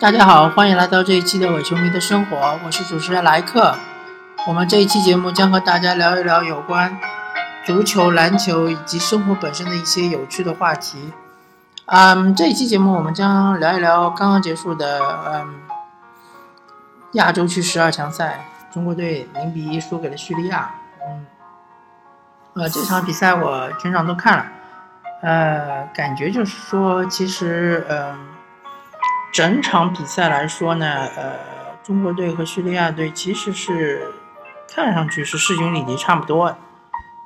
大家好，欢迎来到这一期的伪球迷的生活，我是主持人莱克。我们这一期节目将和大家聊一聊有关足球、篮球以及生活本身的一些有趣的话题。嗯，这一期节目我们将聊一聊刚刚结束的嗯亚洲区十二强赛，中国队零比一输给了叙利亚。嗯，呃，这场比赛我全场都看了，呃，感觉就是说，其实嗯，整场比赛来说呢，呃，中国队和叙利亚队其实是看上去是势均力敌差不多，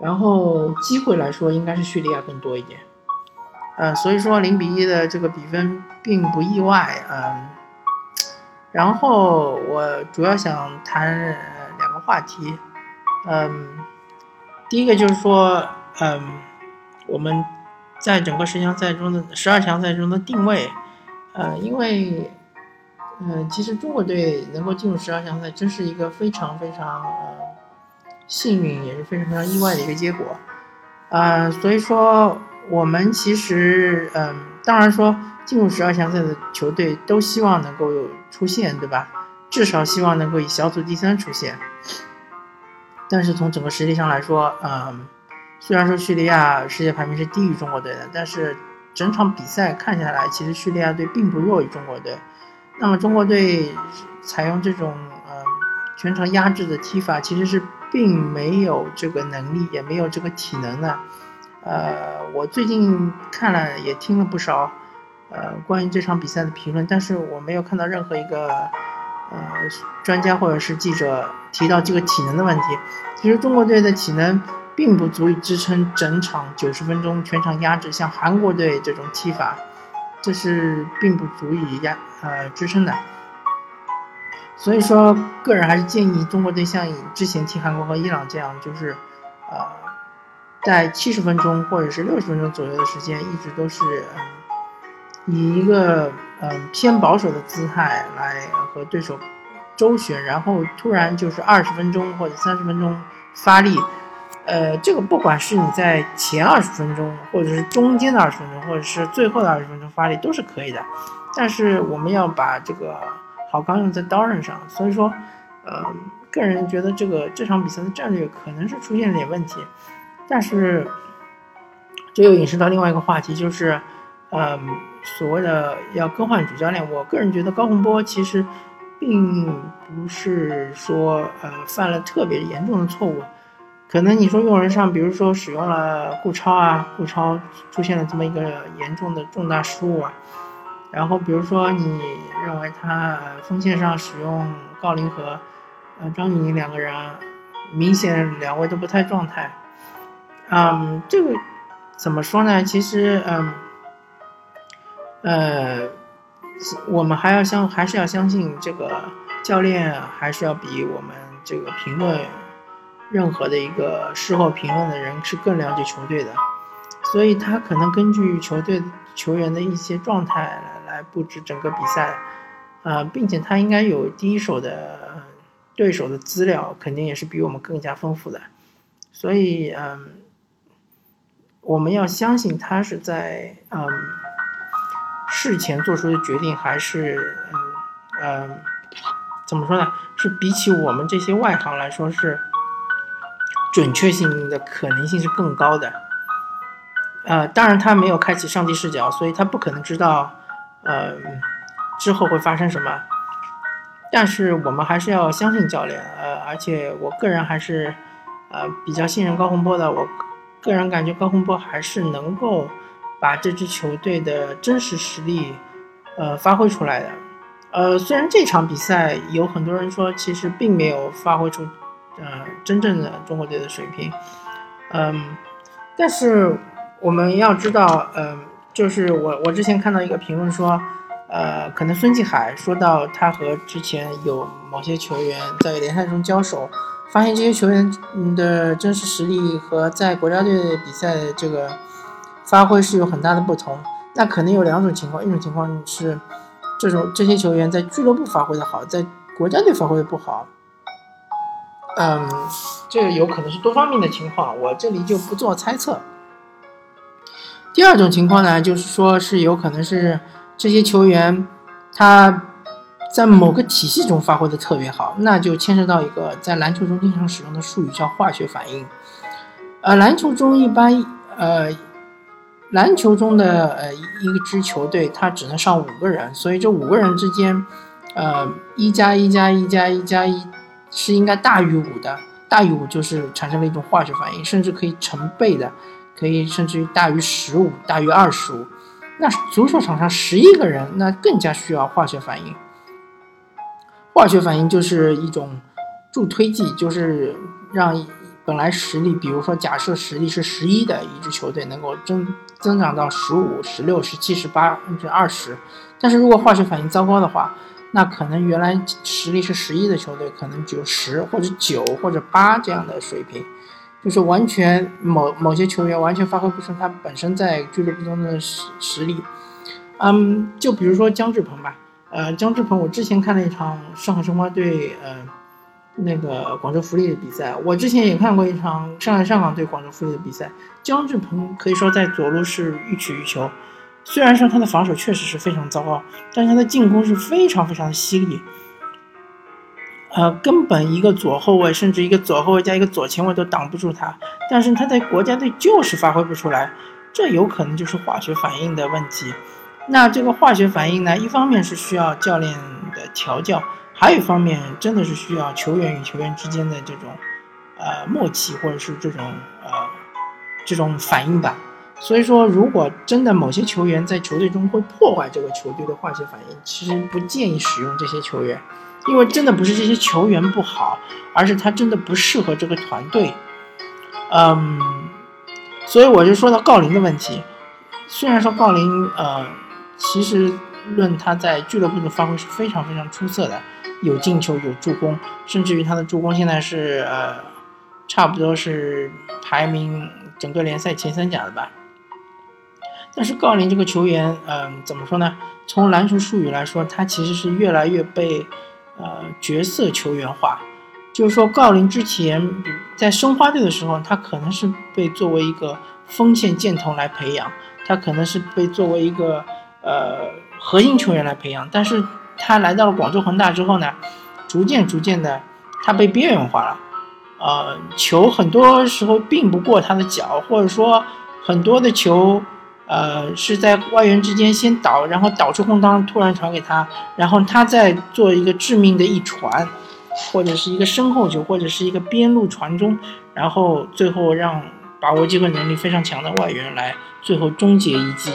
然后机会来说应该是叙利亚更多一点。呃，所以说零比一的这个比分并不意外，嗯。然后我主要想谈两个话题，嗯，第一个就是说，嗯，我们在整个十强赛中的十二强赛中的定位，呃，因为，嗯，其实中国队能够进入十二强赛，真是一个非常非常呃幸运，也是非常非常意外的一个结果，啊，所以说。我们其实，嗯，当然说进入十二强赛的球队都希望能够有出现，对吧？至少希望能够以小组第三出现。但是从整个实力上来说，嗯，虽然说叙利亚世界排名是低于中国队的，但是整场比赛看下来，其实叙利亚队并不弱于中国队。那么中国队采用这种嗯全程压制的踢法，其实是并没有这个能力，也没有这个体能的。呃，我最近看了也听了不少，呃，关于这场比赛的评论，但是我没有看到任何一个，呃，专家或者是记者提到这个体能的问题。其实中国队的体能并不足以支撑整场九十分钟全场压制，像韩国队这种踢法，这是并不足以压呃支撑的。所以说，个人还是建议中国队像之前踢韩国和伊朗这样，就是，呃。在七十分钟或者是六十分钟左右的时间，一直都是嗯以一个嗯偏保守的姿态来和对手周旋，然后突然就是二十分钟或者三十分钟发力，呃，这个不管是你在前二十分钟，或者是中间的二十分钟，或者是最后的二十分钟发力都是可以的，但是我们要把这个好钢用在刀刃上，所以说，呃，个人觉得这个这场比赛的战略可能是出现了点问题。但是，这又引申到另外一个话题，就是，嗯，所谓的要更换主教练。我个人觉得高洪波其实并不是说呃犯了特别严重的错误，可能你说用人上，比如说使用了顾超啊，顾超出现了这么一个严重的重大失误啊，然后比如说你认为他锋线上使用郜林和呃张怡宁两个人，明显两位都不太状态。嗯，这个怎么说呢？其实，嗯，呃，我们还要相，还是要相信这个教练，还是要比我们这个评论任何的一个事后评论的人是更了解球队的，所以他可能根据球队球员的一些状态来来布置整个比赛，啊，并且他应该有第一手的对手的资料，肯定也是比我们更加丰富的，所以，嗯。我们要相信他是在嗯事前做出的决定，还是嗯嗯怎么说呢？是比起我们这些外行来说，是准确性的可能性是更高的。呃，当然他没有开启上帝视角，所以他不可能知道呃之后会发生什么。但是我们还是要相信教练，呃，而且我个人还是呃比较信任高洪波的，我。个人感觉高洪波还是能够把这支球队的真实实力，呃，发挥出来的。呃，虽然这场比赛有很多人说其实并没有发挥出，呃，真正的中国队的水平，嗯，但是我们要知道，嗯，就是我我之前看到一个评论说，呃，可能孙继海说到他和之前有某些球员在联赛中交手。发现这些球员的真实实力和在国家队比赛这个发挥是有很大的不同。那可能有两种情况，一种情况是这种这些球员在俱乐部发挥的好，在国家队发挥的不好。嗯，这有可能是多方面的情况，我这里就不做猜测。第二种情况呢，就是说是有可能是这些球员他在某个体系中发挥的特别好，那就牵涉到一个在篮球中经常使用的术语，叫化学反应。呃，篮球中一般，呃，篮球中的呃一支球队，它只能上五个人，所以这五个人之间，呃，一加一加一加一加一是应该大于五的，大于五就是产生了一种化学反应，甚至可以成倍的，可以甚至于大于十五，大于二十五。那足球场上十一个人，那更加需要化学反应。化学反应就是一种助推剂，就是让本来实力，比如说假设实力是十一的一支球队，能够增增长到十五、十六、十七、十八甚至二十。但是如果化学反应糟糕的话，那可能原来实力是十一的球队，可能只有十或者九或者八这样的水平，就是完全某某些球员完全发挥不出他本身在俱乐部中的实实力。嗯，就比如说姜志鹏吧。呃，姜志鹏，我之前看了一场上海申花队呃那个广州富力的比赛，我之前也看过一场上海上港对广州富力的比赛。姜志鹏可以说在左路是欲取欲求，虽然说他的防守确实是非常糟糕，但是他的进攻是非常非常的犀利。呃，根本一个左后卫，甚至一个左后卫加一个左前卫都挡不住他，但是他在国家队就是发挥不出来，这有可能就是化学反应的问题。那这个化学反应呢，一方面是需要教练的调教，还有一方面真的是需要球员与球员之间的这种，呃默契或者是这种呃这种反应吧。所以说，如果真的某些球员在球队中会破坏这个球队的化学反应，其实不建议使用这些球员，因为真的不是这些球员不好，而是他真的不适合这个团队。嗯，所以我就说到郜林的问题，虽然说郜林呃。其实，论他在俱乐部的发挥是非常非常出色的，有进球，有助攻，甚至于他的助攻现在是呃，差不多是排名整个联赛前三甲的吧。但是郜林这个球员，嗯，怎么说呢？从篮球术语来说，他其实是越来越被呃角色球员化。就是说，郜林之前在申花队的时候，他可能是被作为一个锋线箭头来培养，他可能是被作为一个。呃，核心球员来培养，但是他来到了广州恒大之后呢，逐渐逐渐的，他被边缘化了。呃，球很多时候并不过他的脚，或者说很多的球，呃，是在外援之间先倒，然后倒出空当，突然传给他，然后他再做一个致命的一传，或者是一个身后球，或者是一个边路传中，然后最后让把握机会能力非常强的外援来最后终结一击。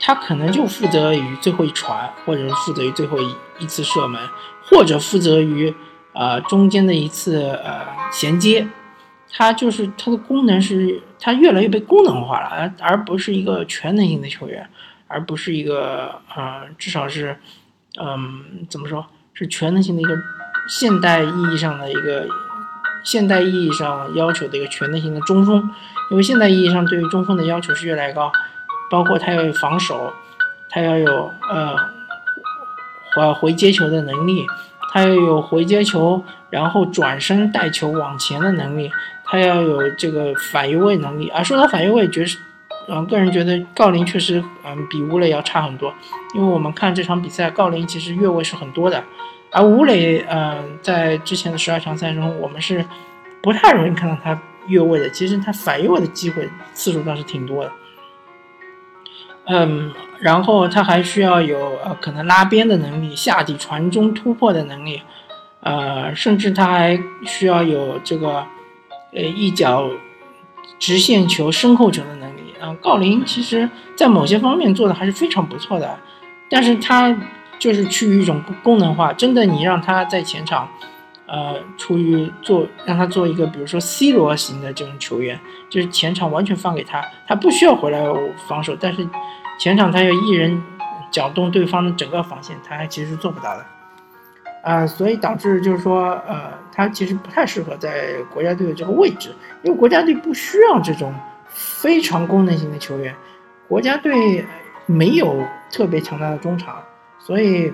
他可能就负责于最后一传，或者是负责于最后一一次射门，或者负责于呃中间的一次呃衔接。他就是他的功能是，他越来越被功能化了，而而不是一个全能型的球员，而不是一个呃至少是嗯怎么说是全能型的一个现代意义上的一个现代意义上要求的一个全能型的中锋，因为现代意义上对于中锋的要求是越来越高。包括他要有防守，他要有呃回回接球的能力，他要有回接球，然后转身带球往前的能力，他要有这个反越位能力。啊，说到反越位，觉实，嗯，个人觉得郜林确实嗯比吴磊要差很多，因为我们看这场比赛，郜林其实越位是很多的，而吴磊嗯在之前的十二强赛中，我们是不太容易看到他越位的，其实他反越位的机会次数倒是挺多的。嗯，然后他还需要有呃可能拉边的能力，下底传中突破的能力，呃，甚至他还需要有这个呃一脚直线球身后球的能力。啊，郜林其实在某些方面做的还是非常不错的，但是他就是趋于一种功能化。真的，你让他在前场，呃，出于做让他做一个比如说 C 罗型的这种球员，就是前场完全放给他，他不需要回来防守，但是。前场他要一人搅动对方的整个防线，他还其实是做不到的，啊，所以导致就是说，呃，他其实不太适合在国家队的这个位置，因为国家队不需要这种非常功能型的球员，国家队没有特别强大的中场，所以，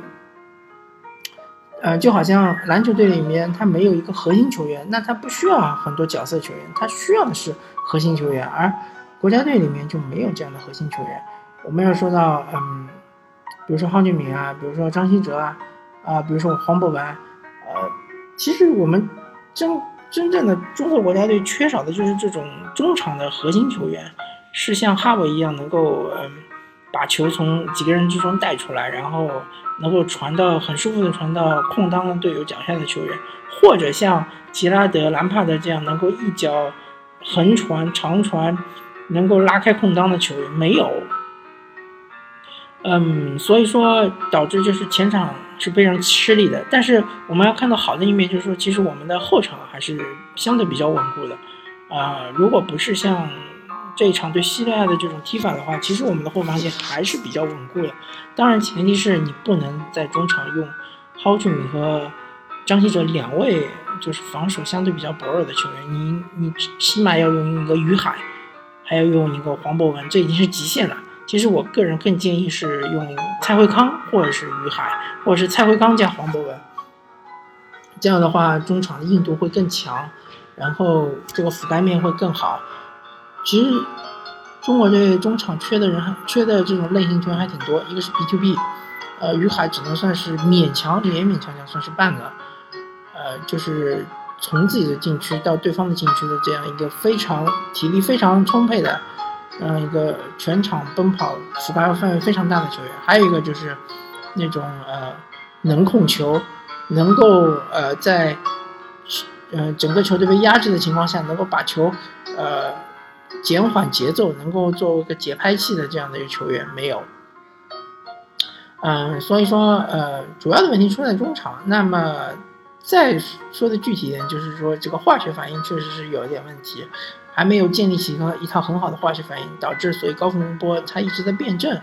呃，就好像篮球队里面他没有一个核心球员，那他不需要很多角色球员，他需要的是核心球员，而国家队里面就没有这样的核心球员。我们要说到，嗯，比如说蒿俊闵啊，比如说张稀哲啊，啊，比如说黄博文，呃，其实我们真真正的中国国家队缺少的就是这种中场的核心球员，是像哈维一样能够嗯把球从几个人之中带出来，然后能够传到很舒服的传到空当的队友脚下的球员，或者像吉拉德、兰帕德这样能够一脚横传、长传，能够拉开空当的球员没有。嗯，所以说导致就是前场是非常吃力的，但是我们要看到好的一面，就是说其实我们的后场还是相对比较稳固的，啊，如果不是像这一场对西利亚的这种踢法的话，其实我们的后防线还是比较稳固的。当然前提是你不能在中场用蒿俊闵和张稀哲两位就是防守相对比较薄弱的球员，你你起码要用一个于海，还要用一个黄博文，这已经是极限了。其实我个人更建议是用蔡慧康或者是于海，或者是蔡慧康加黄博文，这样的话中场的硬度会更强，然后这个覆盖面会更好。其实中国队中场缺的人，缺的这种类型球员还挺多。一个是 B to B，呃，于海只能算是勉强勉勉强强算是半个，呃，就是从自己的禁区到对方的禁区的这样一个非常体力非常充沛的。嗯，一个全场奔跑、覆盖范围非常大的球员，还有一个就是那种呃能控球，能够呃在嗯整个球队被压制的情况下，能够把球呃减缓节奏，能够作为一个节拍器的这样的一个球员没有。嗯，所以说呃主要的问题出在中场。那么再说的具体一点，就是说这个化学反应确实是有一点问题。还没有建立起一个一套很好的化学反应，导致所以高洪波他一直在辩证，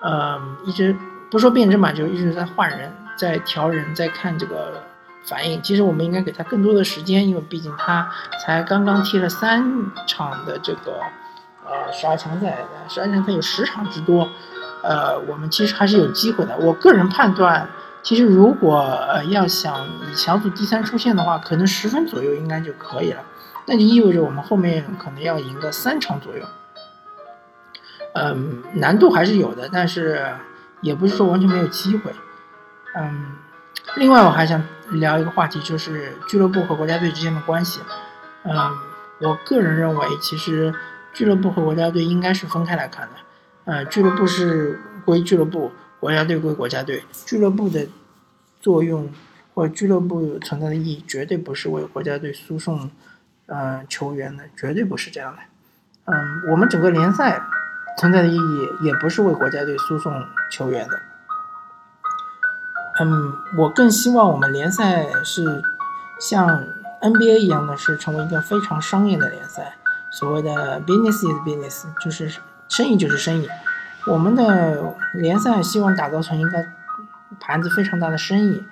呃，一直不说辩证吧，就一直在换人，在调人，在看这个反应。其实我们应该给他更多的时间，因为毕竟他才刚刚踢了三场的这个呃十二强赛，十二强赛有十场之多，呃，我们其实还是有机会的。我个人判断，其实如果呃要想以小组第三出线的话，可能十分左右应该就可以了。那就意味着我们后面可能要赢个三场左右，嗯，难度还是有的，但是也不是说完全没有机会，嗯，另外我还想聊一个话题，就是俱乐部和国家队之间的关系，嗯，我个人认为，其实俱乐部和国家队应该是分开来看的，呃，俱乐部是归俱乐部，国家队归国家队，俱乐部的作用或俱乐部存在的意义，绝对不是为国家队输送。嗯，球员的，绝对不是这样的。嗯，我们整个联赛存在的意义也不是为国家队输送球员的。嗯，我更希望我们联赛是像 NBA 一样的，是成为一个非常商业的联赛。所谓的 business is business，就是生意就是生意。我们的联赛希望打造成一个盘子非常大的生意。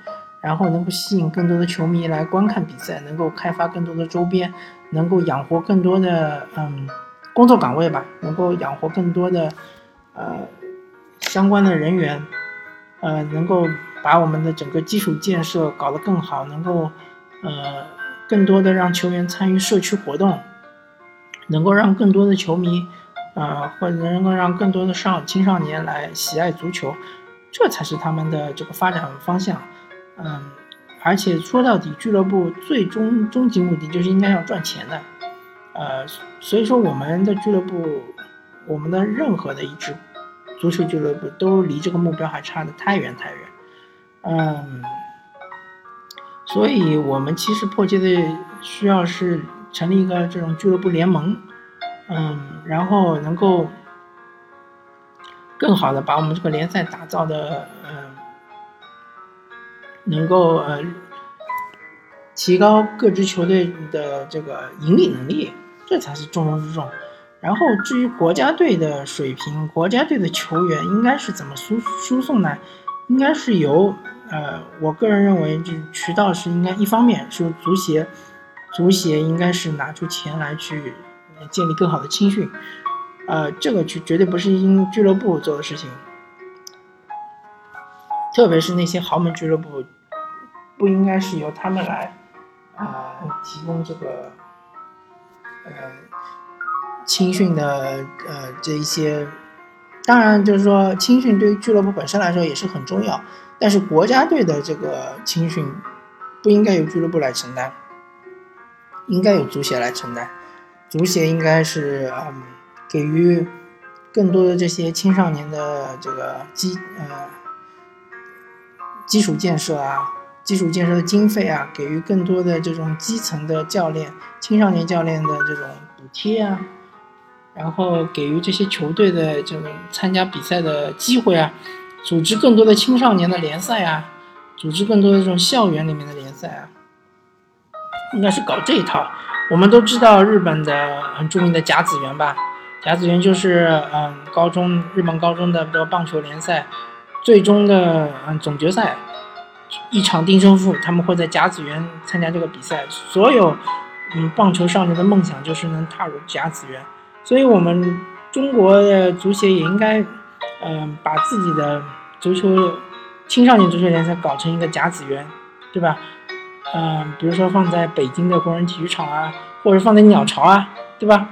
然后能够吸引更多的球迷来观看比赛，能够开发更多的周边，能够养活更多的嗯工作岗位吧，能够养活更多的呃相关的人员，呃，能够把我们的整个基础建设搞得更好，能够呃更多的让球员参与社区活动，能够让更多的球迷呃或者能够让更多的少青少年来喜爱足球，这才是他们的这个发展方向。嗯，而且说到底，俱乐部最终终极目的就是应该要赚钱的，呃，所以说我们的俱乐部，我们的任何的一支足球俱乐部都离这个目标还差得太远太远，嗯，所以我们其实迫切的需要是成立一个这种俱乐部联盟，嗯，然后能够更好的把我们这个联赛打造的，嗯。能够呃提高各支球队的这个盈利能力，这才是重中之重。然后至于国家队的水平，国家队的球员应该是怎么输输送呢？应该是由呃，我个人认为，这渠道是应该一方面是足协，足协应该是拿出钱来去建立更好的青训，呃，这个绝绝对不是因俱乐部做的事情。特别是那些豪门俱乐部，不应该是由他们来啊提供这个呃青训的呃这一些当然，就是说青训对于俱乐部本身来说也是很重要，但是国家队的这个青训不应该由俱乐部来承担，应该由足协来承担。足协应该是嗯，给予更多的这些青少年的这个基呃基础建设啊，基础建设的经费啊，给予更多的这种基层的教练、青少年教练的这种补贴啊。然后给予这些球队的这种参加比赛的机会啊，组织更多的青少年的联赛啊，组织更多的这种校园里面的联赛啊，应该是搞这一套。我们都知道日本的很著名的甲子园吧？甲子园就是嗯，高中日本高中的这个棒球联赛，最终的嗯总决赛，一场定胜负，他们会在甲子园参加这个比赛。所有嗯棒球少年的梦想就是能踏入甲子园。所以，我们中国的足协也应该，嗯，把自己的足球青少年足球联赛搞成一个甲子园，对吧？嗯，比如说放在北京的工人体育场啊，或者放在鸟巢啊，对吧？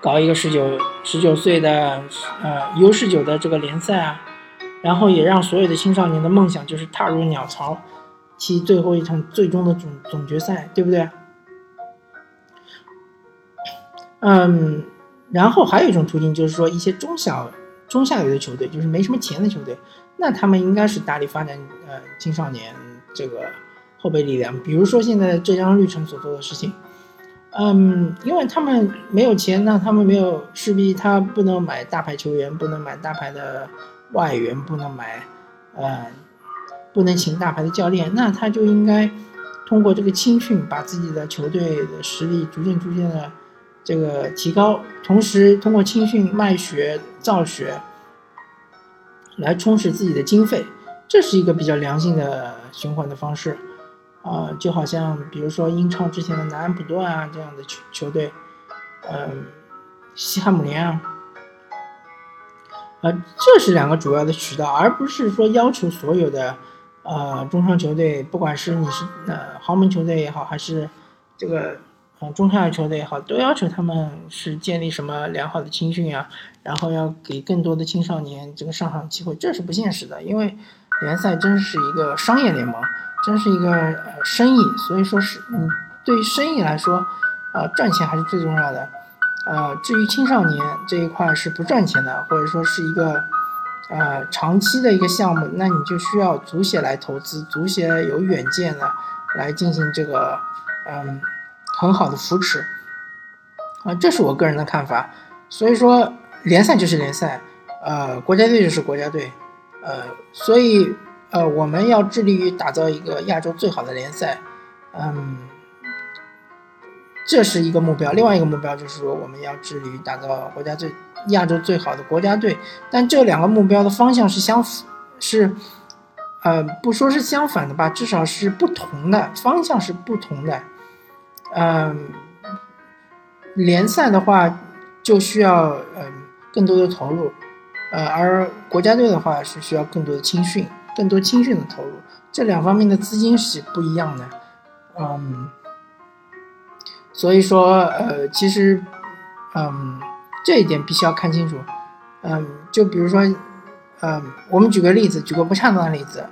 搞一个十九十九岁的呃 U 十九的这个联赛啊，然后也让所有的青少年的梦想就是踏入鸟巢，踢最后一场最终的总总决赛，对不对？嗯，然后还有一种途径，就是说一些中小、中下游的球队，就是没什么钱的球队，那他们应该是大力发展呃青少年这个后备力量。比如说现在浙江绿城所做的事情，嗯，因为他们没有钱，那他们没有势必他不能买大牌球员，不能买大牌的外援，不能买，呃，不能请大牌的教练，那他就应该通过这个青训，把自己的球队的实力逐渐逐渐的。这个提高，同时通过青训卖血造血来充实自己的经费，这是一个比较良性的循环的方式，啊，就好像比如说英超之前的南安普顿啊这样的球球队，嗯，西汉姆联啊，啊，这是两个主要的渠道，而不是说要求所有的呃中超球队，不管是你是呃豪门球队也好，还是这个。中下游球队也好，都要求他们是建立什么良好的青训啊，然后要给更多的青少年这个上场机会，这是不现实的。因为联赛真是一个商业联盟，真是一个呃生意，所以说是嗯对于生意来说，呃赚钱还是最重要的。呃，至于青少年这一块是不赚钱的，或者说是一个呃长期的一个项目，那你就需要足协来投资，足协有远见的来进行这个嗯。很好的扶持，啊，这是我个人的看法。所以说，联赛就是联赛，呃，国家队就是国家队，呃，所以，呃，我们要致力于打造一个亚洲最好的联赛，嗯，这是一个目标。另外一个目标就是说，我们要致力于打造国家最亚洲最好的国家队。但这两个目标的方向是相是，呃，不说是相反的吧，至少是不同的方向是不同的。嗯，联赛的话就需要嗯更多的投入，呃，而国家队的话是需要更多的青训，更多青训的投入，这两方面的资金是不一样的，嗯，所以说呃，其实嗯这一点必须要看清楚，嗯，就比如说嗯，我们举个例子，举个不恰当的例子，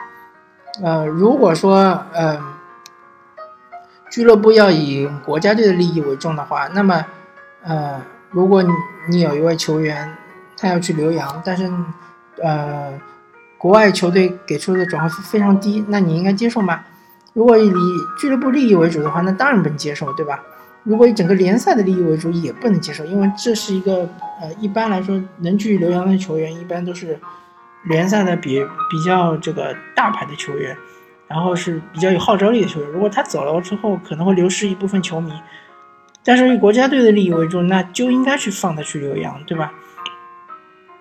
呃，如果说嗯。俱乐部要以国家队的利益为重的话，那么，呃，如果你你有一位球员，他要去留洋，但是，呃，国外球队给出的转会费非常低，那你应该接受吗？如果以俱乐部利益为主的话，那当然不能接受，对吧？如果以整个联赛的利益为主，也不能接受，因为这是一个，呃，一般来说能去留洋的球员，一般都是联赛的比比较这个大牌的球员。然后是比较有号召力的球员，如果他走了之后，可能会流失一部分球迷。但是以国家队的利益为重，那就应该去放他去留洋，对吧？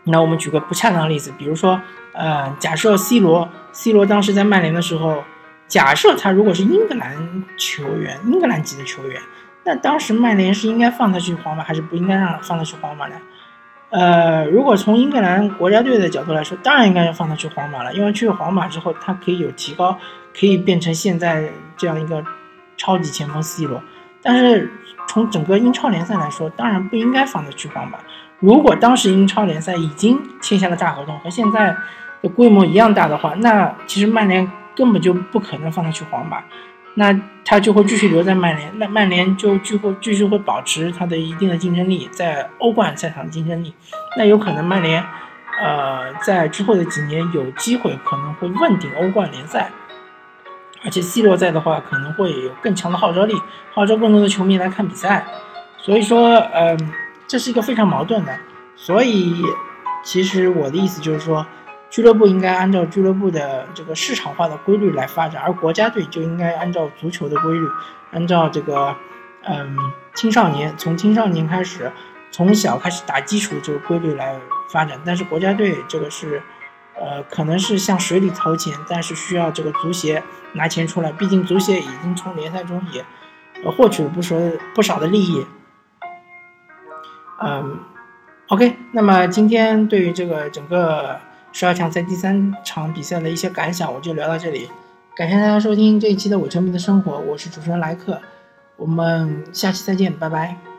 那我们举个不恰当的例子，比如说，呃，假设 C 罗，C 罗当时在曼联的时候，假设他如果是英格兰球员，英格兰籍的球员，那当时曼联是应该放他去皇马，还是不应该让放他去皇马呢？呃，如果从英格兰国家队的角度来说，当然应该要放他去皇马了，因为去了皇马之后，他可以有提高。可以变成现在这样一个超级前锋 C 罗，但是从整个英超联赛来说，当然不应该放他去皇马。如果当时英超联赛已经签下了大合同，和现在的规模一样大的话，那其实曼联根本就不可能放他去皇马，那他就会继续留在曼联，那曼联就继会继续会保持他的一定的竞争力，在欧冠赛场的竞争力，那有可能曼联，呃，在之后的几年有机会可能会问鼎欧冠联赛。而且 C 罗在的话，可能会有更强的号召力，号召更多的球迷来看比赛。所以说，嗯，这是一个非常矛盾的。所以，其实我的意思就是说，俱乐部应该按照俱乐部的这个市场化的规律来发展，而国家队就应该按照足球的规律，按照这个，嗯，青少年从青少年开始，从小开始打基础这个规律来发展。但是国家队这个是。呃，可能是向水里投钱，但是需要这个足协拿钱出来，毕竟足协已经从联赛中也获取了不少不少的利益。嗯，OK，那么今天对于这个整个十二强赛第三场比赛的一些感想，我就聊到这里。感谢大家收听这一期的《我球迷的生活》，我是主持人莱克，我们下期再见，拜拜。